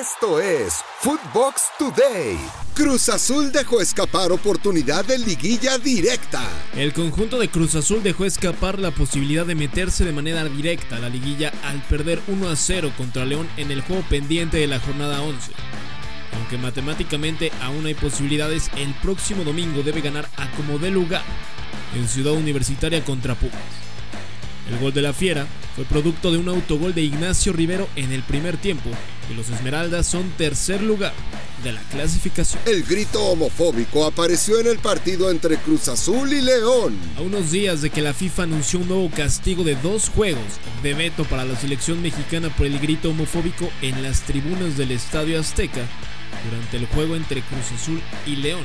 Esto es Footbox Today. Cruz Azul dejó escapar oportunidad de liguilla directa. El conjunto de Cruz Azul dejó escapar la posibilidad de meterse de manera directa a la liguilla al perder 1 a 0 contra León en el juego pendiente de la jornada 11. Aunque matemáticamente aún hay posibilidades, el próximo domingo debe ganar a como dé lugar en Ciudad Universitaria contra Pumas. El gol de la Fiera fue producto de un autogol de Ignacio Rivero en el primer tiempo y los Esmeraldas son tercer lugar de la clasificación. El grito homofóbico apareció en el partido entre Cruz Azul y León. A unos días de que la FIFA anunció un nuevo castigo de dos juegos de veto para la selección mexicana por el grito homofóbico en las tribunas del Estadio Azteca durante el juego entre Cruz Azul y León,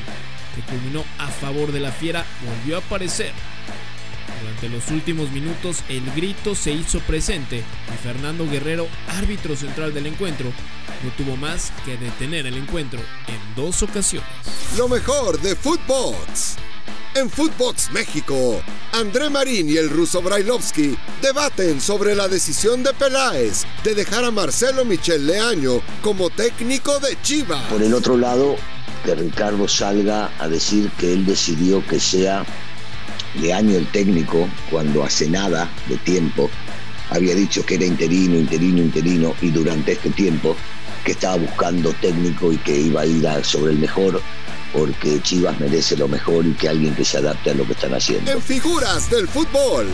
que culminó a favor de la Fiera, volvió a aparecer durante los últimos minutos el grito se hizo presente y Fernando Guerrero, árbitro central del encuentro, no tuvo más que detener el encuentro en dos ocasiones. Lo mejor de Footbox. En Footbox México, André Marín y el ruso Brailovsky debaten sobre la decisión de Peláez de dejar a Marcelo Michel Leaño como técnico de Chivas. Por el otro lado, que Ricardo salga a decir que él decidió que sea Leaño el técnico, cuando hace nada de tiempo había dicho que era interino, interino, interino, y durante este tiempo que estaba buscando técnico y que iba a ir sobre el mejor, porque Chivas merece lo mejor y que alguien que se adapte a lo que están haciendo. En figuras del fútbol,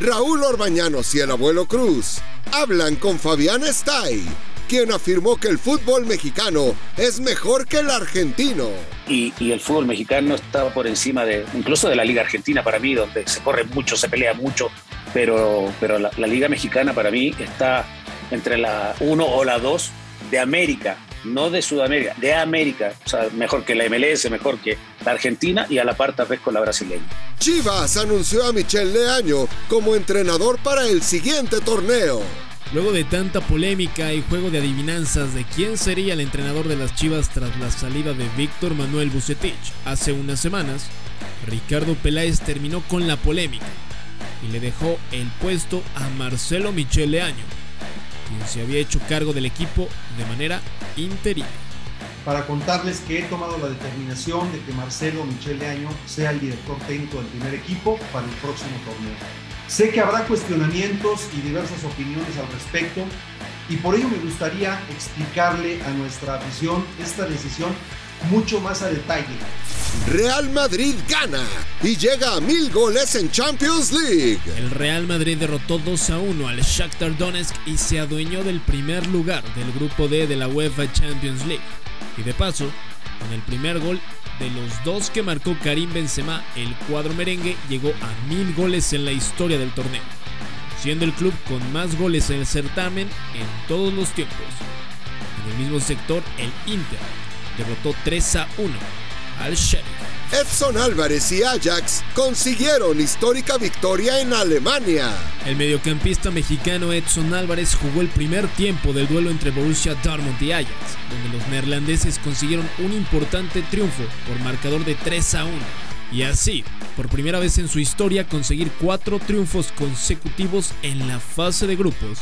Raúl Orbañanos y el abuelo Cruz hablan con Fabián Stay quien afirmó que el fútbol mexicano es mejor que el argentino. Y, el fútbol mexicano está por encima de, incluso de la Liga Argentina para mí, donde se corre mucho, se pelea mucho, pero, pero la, Liga Mexicana para mí está entre la 1 o la 2 de América, no de Sudamérica, de América. O sea, mejor que la MLS, mejor que la Argentina y a la parte vez con la brasileña. Chivas anunció a Michel Leaño como entrenador para el siguiente torneo. Luego de tanta polémica y juego de adivinanzas de quién sería el entrenador de las Chivas tras la salida de Víctor Manuel Bucetich hace unas semanas, Ricardo Peláez terminó con la polémica y le dejó el puesto a Marcelo Michel Leaño, quien se había hecho cargo del equipo de manera interina. Para contarles que he tomado la determinación de que Marcelo Michel Leaño sea el director técnico del primer equipo para el próximo torneo. Sé que habrá cuestionamientos y diversas opiniones al respecto y por ello me gustaría explicarle a nuestra afición esta decisión mucho más a detalle. Real Madrid gana y llega a mil goles en Champions League. El Real Madrid derrotó 2 a 1 al Shakhtar Donetsk y se adueñó del primer lugar del grupo D de la UEFA Champions League. Y de paso, con el primer gol de los dos que marcó Karim Benzema, el cuadro merengue llegó a mil goles en la historia del torneo, siendo el club con más goles en el certamen en todos los tiempos. En el mismo sector, el Inter derrotó 3 a 1 al Sheriff. Edson Álvarez y Ajax consiguieron histórica victoria en Alemania. El mediocampista mexicano Edson Álvarez jugó el primer tiempo del duelo entre Borussia Dortmund y Ajax, donde los neerlandeses consiguieron un importante triunfo por marcador de 3 a 1. Y así, por primera vez en su historia, conseguir cuatro triunfos consecutivos en la fase de grupos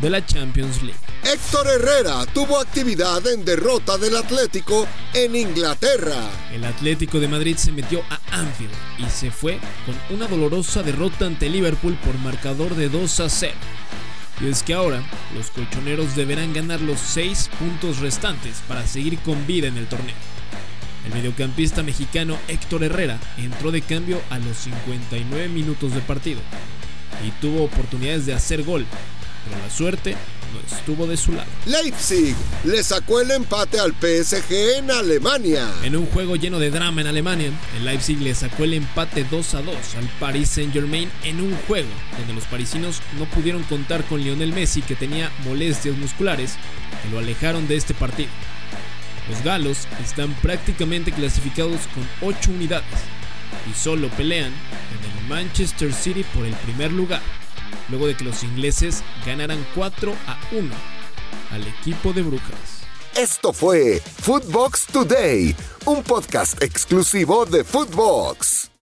de la Champions League. Héctor Herrera tuvo actividad en derrota del Atlético en Inglaterra. El Atlético de Madrid se metió a Anfield y se fue con una dolorosa derrota ante Liverpool por marcador de 2 a 0. Y es que ahora los colchoneros deberán ganar los 6 puntos restantes para seguir con vida en el torneo. El mediocampista mexicano Héctor Herrera entró de cambio a los 59 minutos de partido y tuvo oportunidades de hacer gol, pero la suerte no estuvo de su lado. Leipzig le sacó el empate al PSG en Alemania. En un juego lleno de drama en Alemania, el Leipzig le sacó el empate 2 a 2 al Paris Saint-Germain en un juego donde los parisinos no pudieron contar con Lionel Messi que tenía molestias musculares que lo alejaron de este partido. Los galos están prácticamente clasificados con 8 unidades y solo pelean en el Manchester City por el primer lugar luego de que los ingleses ganaran 4 a 1 al equipo de Brujas. Esto fue Footbox Today, un podcast exclusivo de Footbox.